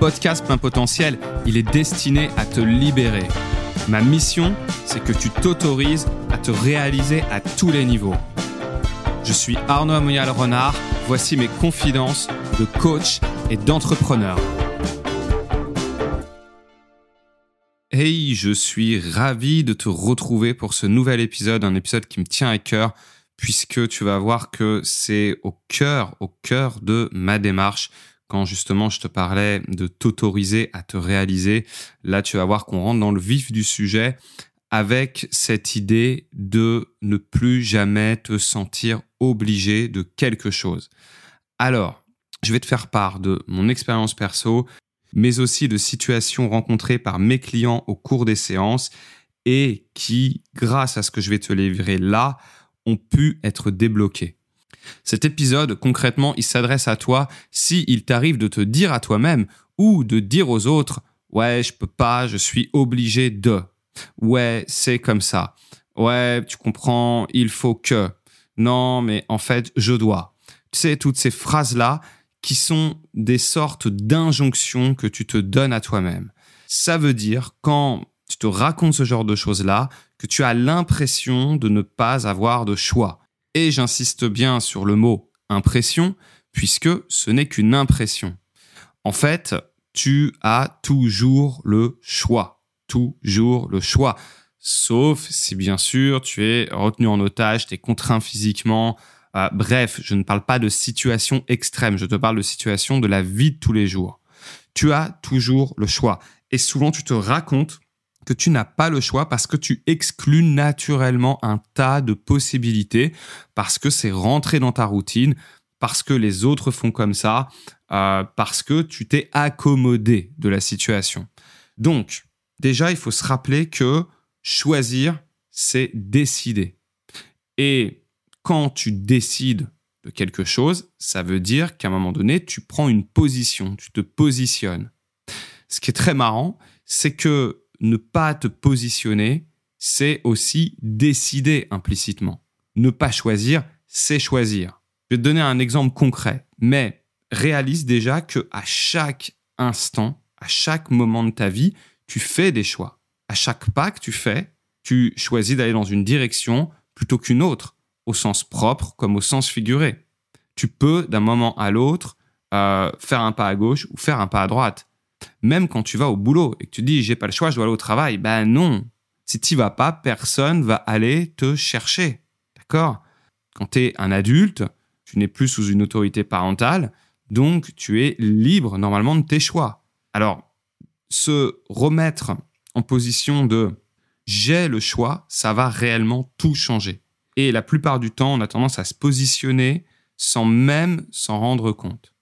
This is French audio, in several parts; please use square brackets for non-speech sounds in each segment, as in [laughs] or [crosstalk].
podcast Plein Potentiel, il est destiné à te libérer. Ma mission, c'est que tu t'autorises à te réaliser à tous les niveaux. Je suis Arnaud Amoyal Renard, voici mes confidences de coach et d'entrepreneur. Hey, je suis ravi de te retrouver pour ce nouvel épisode, un épisode qui me tient à cœur puisque tu vas voir que c'est au cœur, au cœur de ma démarche quand justement je te parlais de t'autoriser à te réaliser, là tu vas voir qu'on rentre dans le vif du sujet avec cette idée de ne plus jamais te sentir obligé de quelque chose. Alors, je vais te faire part de mon expérience perso, mais aussi de situations rencontrées par mes clients au cours des séances et qui, grâce à ce que je vais te livrer là, ont pu être débloquées. Cet épisode, concrètement, il s'adresse à toi si il t'arrive de te dire à toi-même ou de dire aux autres Ouais, je peux pas, je suis obligé de. Ouais, c'est comme ça. Ouais, tu comprends, il faut que. Non, mais en fait, je dois. Tu sais, toutes ces phrases-là qui sont des sortes d'injonctions que tu te donnes à toi-même. Ça veut dire, quand tu te racontes ce genre de choses-là, que tu as l'impression de ne pas avoir de choix. Et j'insiste bien sur le mot impression, puisque ce n'est qu'une impression. En fait, tu as toujours le choix. Toujours le choix. Sauf si bien sûr tu es retenu en otage, tu es contraint physiquement. Euh, bref, je ne parle pas de situation extrême, je te parle de situation de la vie de tous les jours. Tu as toujours le choix. Et souvent tu te racontes tu n'as pas le choix parce que tu exclus naturellement un tas de possibilités, parce que c'est rentré dans ta routine, parce que les autres font comme ça, euh, parce que tu t'es accommodé de la situation. Donc, déjà, il faut se rappeler que choisir, c'est décider. Et quand tu décides de quelque chose, ça veut dire qu'à un moment donné, tu prends une position, tu te positionnes. Ce qui est très marrant, c'est que ne pas te positionner, c'est aussi décider implicitement. Ne pas choisir, c'est choisir. Je vais te donner un exemple concret, mais réalise déjà que à chaque instant, à chaque moment de ta vie, tu fais des choix. À chaque pas que tu fais, tu choisis d'aller dans une direction plutôt qu'une autre, au sens propre comme au sens figuré. Tu peux d'un moment à l'autre euh, faire un pas à gauche ou faire un pas à droite. Même quand tu vas au boulot et que tu dis j'ai pas le choix, je dois aller au travail, ben non. Si tu vas pas, personne va aller te chercher. D'accord? Quand tu es un adulte, tu n'es plus sous une autorité parentale, donc tu es libre normalement de tes choix. Alors, se remettre en position de j'ai le choix, ça va réellement tout changer. Et la plupart du temps, on a tendance à se positionner sans même s'en rendre compte.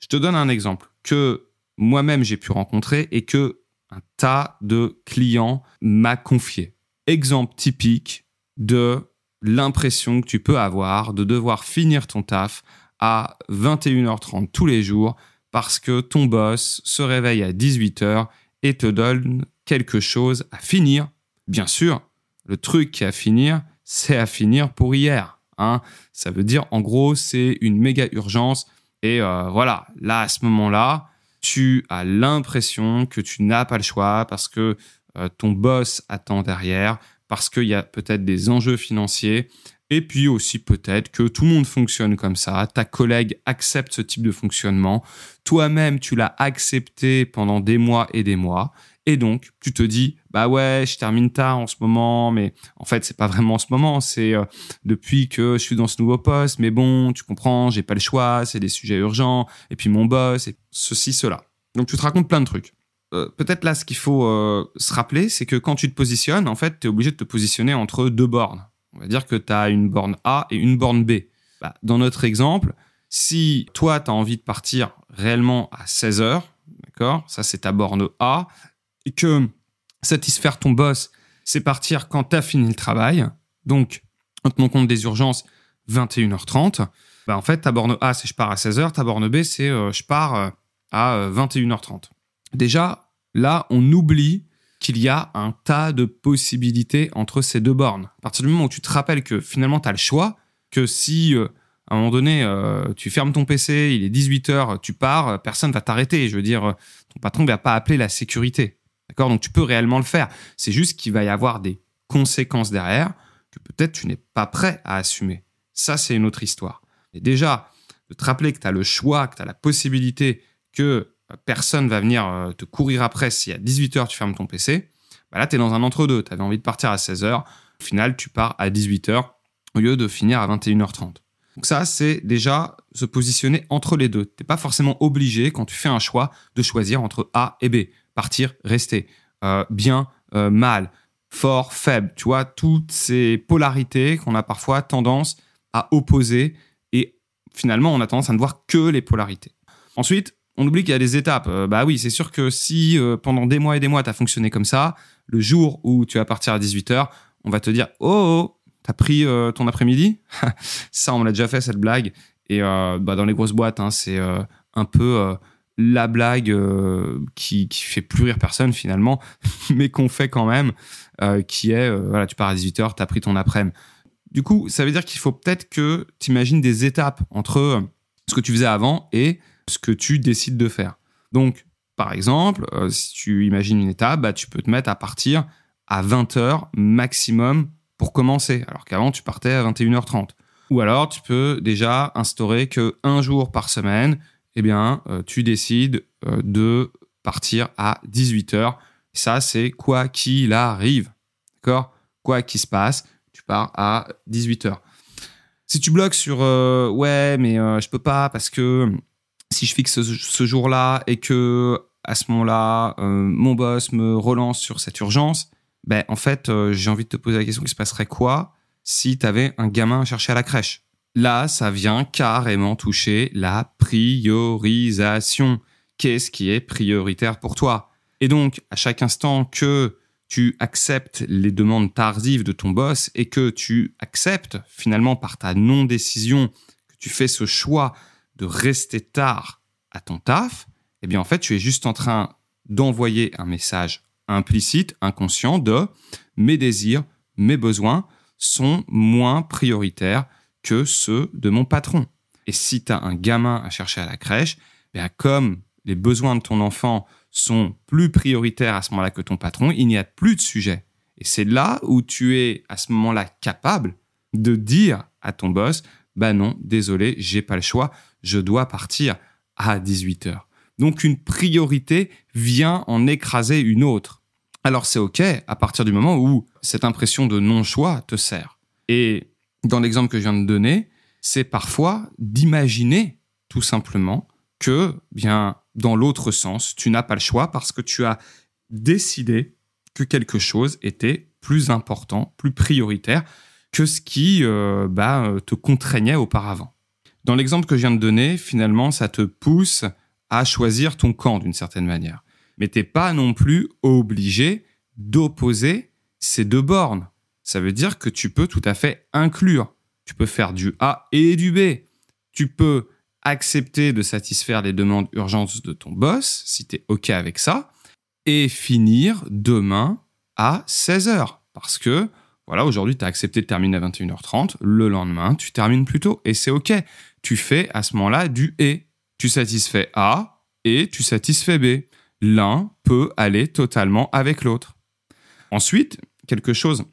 Je te donne un exemple que moi-même j'ai pu rencontrer et que un tas de clients m'a confié. Exemple typique de l'impression que tu peux avoir de devoir finir ton taf à 21h30 tous les jours parce que ton boss se réveille à 18h et te donne quelque chose à finir. Bien sûr, le truc qui est à finir, c'est à finir pour hier. Hein. Ça veut dire, en gros, c'est une méga urgence. Et euh, voilà, là, à ce moment-là, tu as l'impression que tu n'as pas le choix parce que euh, ton boss attend derrière, parce qu'il y a peut-être des enjeux financiers, et puis aussi peut-être que tout le monde fonctionne comme ça, ta collègue accepte ce type de fonctionnement, toi-même tu l'as accepté pendant des mois et des mois, et donc tu te dis bah ouais je termine tard en ce moment, mais en fait c'est pas vraiment en ce moment, c'est euh, depuis que je suis dans ce nouveau poste, mais bon tu comprends, j'ai pas le choix, c'est des sujets urgents, et puis mon boss, et ceci cela. Donc tu te racontes plein de trucs. Euh, peut-être là, ce qu'il faut euh, se rappeler, c'est que quand tu te positionnes, en fait, tu es obligé de te positionner entre deux bornes. On va dire que tu as une borne A et une borne B. Bah, dans notre exemple, si toi, tu as envie de partir réellement à 16 heures, d'accord Ça, c'est ta borne A. Que satisfaire ton boss, c'est partir quand tu as fini le travail. Donc, en tenant compte des urgences, 21h30. Bah, en fait, ta borne A, c'est je pars à 16h. Ta borne B, c'est euh, je pars à 21h30. Déjà, là, on oublie qu'il y a un tas de possibilités entre ces deux bornes. À partir du moment où tu te rappelles que finalement tu as le choix, que si euh, à un moment donné, euh, tu fermes ton PC, il est 18h, tu pars, personne va t'arrêter. Je veux dire, ton patron ne va pas appeler la sécurité. Donc tu peux réellement le faire. C'est juste qu'il va y avoir des conséquences derrière que peut-être tu n'es pas prêt à assumer. Ça, c'est une autre histoire. Et déjà, de te rappeler que tu as le choix, que tu as la possibilité que personne va venir te courir après si à 18h tu fermes ton PC, bah là, tu es dans un entre-deux. Tu avais envie de partir à 16h. Au final, tu pars à 18h au lieu de finir à 21h30. Donc ça, c'est déjà se positionner entre les deux. Tu n'es pas forcément obligé, quand tu fais un choix, de choisir entre A et B. Partir, rester. Euh, bien, euh, mal. Fort, faible. Tu vois, toutes ces polarités qu'on a parfois tendance à opposer. Et finalement, on a tendance à ne voir que les polarités. Ensuite, on oublie qu'il y a des étapes. Euh, bah oui, c'est sûr que si pendant des mois et des mois, tu as fonctionné comme ça, le jour où tu vas partir à 18h, on va te dire Oh, oh t'as pris ton après-midi? [laughs] Ça, on l'a déjà fait cette blague. Et bah, dans les grosses boîtes, hein, c'est un peu la blague qui, qui fait plus rire personne finalement, [laughs] mais qu'on fait quand même, qui est voilà, tu pars à 18h, t'as pris ton après-midi. Du coup, ça veut dire qu'il faut peut-être que tu imagines des étapes entre ce que tu faisais avant et ce que tu décides de faire. Donc, par exemple, euh, si tu imagines une étape, bah, tu peux te mettre à partir à 20h maximum pour commencer, alors qu'avant tu partais à 21h30. Ou alors tu peux déjà instaurer que un jour par semaine, eh bien, euh, tu décides euh, de partir à 18h. Ça, c'est quoi qu'il arrive. D'accord? Quoi qu'il se passe, tu pars à 18h. Si tu bloques sur ouais, mais je peux pas parce que si je fixe ce, jour-là et que à ce moment-là, euh, mon boss me relance sur cette urgence, ben, en fait, euh, j'ai envie de te poser la question, il se passerait quoi si tu avais un gamin à chercher à la crèche? Là, ça vient carrément toucher la priorisation. Qu'est-ce qui est prioritaire pour toi? Et donc, à chaque instant que tu acceptes les demandes tardives de ton boss et que tu acceptes finalement par ta non-décision que tu fais ce choix de rester tard à ton taf, eh bien en fait, tu es juste en train d'envoyer un message implicite, inconscient de mes désirs, mes besoins sont moins prioritaires que ceux de mon patron. Et si tu as un gamin à chercher à la crèche, bien comme les besoins de ton enfant sont plus prioritaires à ce moment-là que ton patron, il n'y a plus de sujet. Et c'est là où tu es à ce moment-là capable de dire à ton boss, bah non, désolé, j'ai pas le choix, je dois partir à 18 heures. Donc une priorité vient en écraser une autre. Alors c'est OK à partir du moment où cette impression de non-choix te sert. Et dans l'exemple que je viens de donner, c'est parfois d'imaginer tout simplement que, bien, dans l'autre sens, tu n'as pas le choix parce que tu as décidé que quelque chose était plus important, plus prioritaire que ce qui euh, bah, te contraignait auparavant. Dans l'exemple que je viens de donner, finalement, ça te pousse à choisir ton camp d'une certaine manière. Mais t'es pas non plus obligé d'opposer ces deux bornes. Ça veut dire que tu peux tout à fait inclure. Tu peux faire du A et du B. Tu peux accepter de satisfaire les demandes urgentes de ton boss, si tu es OK avec ça, et finir demain à 16h. Parce que voilà, aujourd'hui, tu as accepté de terminer à 21h30. Le lendemain, tu termines plus tôt et c'est OK. Tu fais à ce moment-là du et. Tu satisfais A et tu satisfais B. L'un peut aller totalement avec l'autre. Ensuite, quelque chose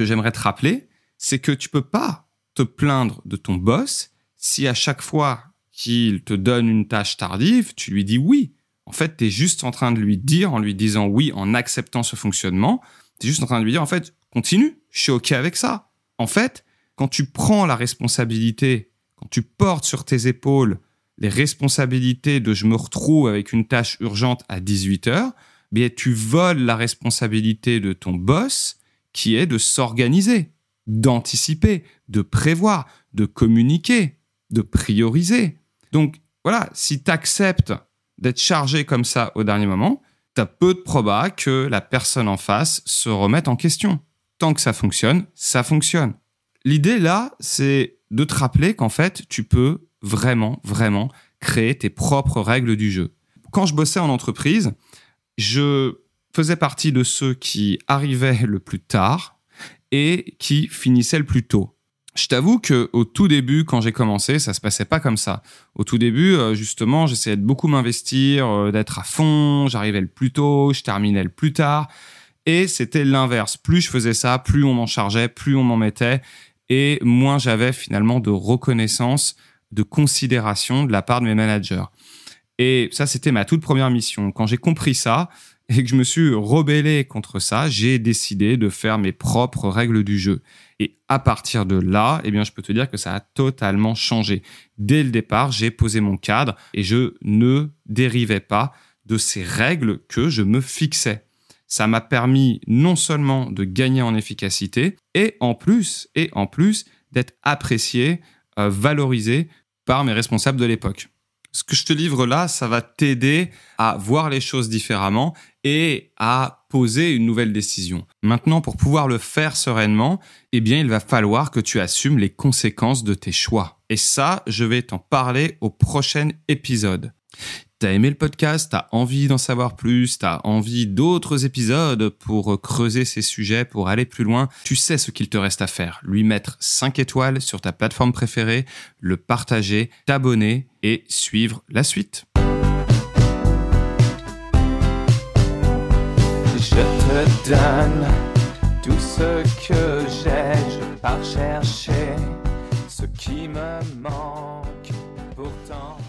que j'aimerais te rappeler, c'est que tu peux pas te plaindre de ton boss si à chaque fois qu'il te donne une tâche tardive, tu lui dis oui. En fait, tu es juste en train de lui dire, en lui disant oui, en acceptant ce fonctionnement, tu es juste en train de lui dire, en fait, continue, je suis OK avec ça. En fait, quand tu prends la responsabilité, quand tu portes sur tes épaules les responsabilités de je me retrouve avec une tâche urgente à 18 heures, bien tu voles la responsabilité de ton boss qui est de s'organiser, d'anticiper, de prévoir, de communiquer, de prioriser. Donc voilà, si tu acceptes d'être chargé comme ça au dernier moment, tu as peu de proba que la personne en face se remette en question tant que ça fonctionne, ça fonctionne. L'idée là, c'est de te rappeler qu'en fait, tu peux vraiment, vraiment créer tes propres règles du jeu. Quand je bossais en entreprise, je faisais partie de ceux qui arrivaient le plus tard et qui finissaient le plus tôt. je t'avoue que au tout début, quand j'ai commencé, ça se passait pas comme ça. Au tout début, euh, justement, j'essayais de beaucoup m'investir, euh, d'être à fond. J'arrivais le plus tôt, je terminais le plus tard. Et c'était l'inverse. Plus je faisais ça, plus on m'en chargeait, plus on m'en mettait, et moins j'avais finalement de reconnaissance, de considération de la part de mes managers. Et ça, c'était ma toute première mission. Quand j'ai compris ça, [laughs] et que je me suis rebellé contre ça, j'ai décidé de faire mes propres règles du jeu. Et à partir de là, eh bien, je peux te dire que ça a totalement changé. Dès le départ, j'ai posé mon cadre et je ne dérivais pas de ces règles que je me fixais. Ça m'a permis non seulement de gagner en efficacité et en plus, et en plus, d'être apprécié, euh, valorisé par mes responsables de l'époque ce que je te livre là, ça va t'aider à voir les choses différemment et à poser une nouvelle décision. Maintenant, pour pouvoir le faire sereinement, eh bien, il va falloir que tu assumes les conséquences de tes choix. Et ça, je vais t'en parler au prochain épisode. T'as aimé le podcast, t'as envie d'en savoir plus, t'as envie d'autres épisodes pour creuser ces sujets, pour aller plus loin, tu sais ce qu'il te reste à faire. Lui mettre 5 étoiles sur ta plateforme préférée, le partager, t'abonner et suivre la suite. Ce qui me manque pourtant.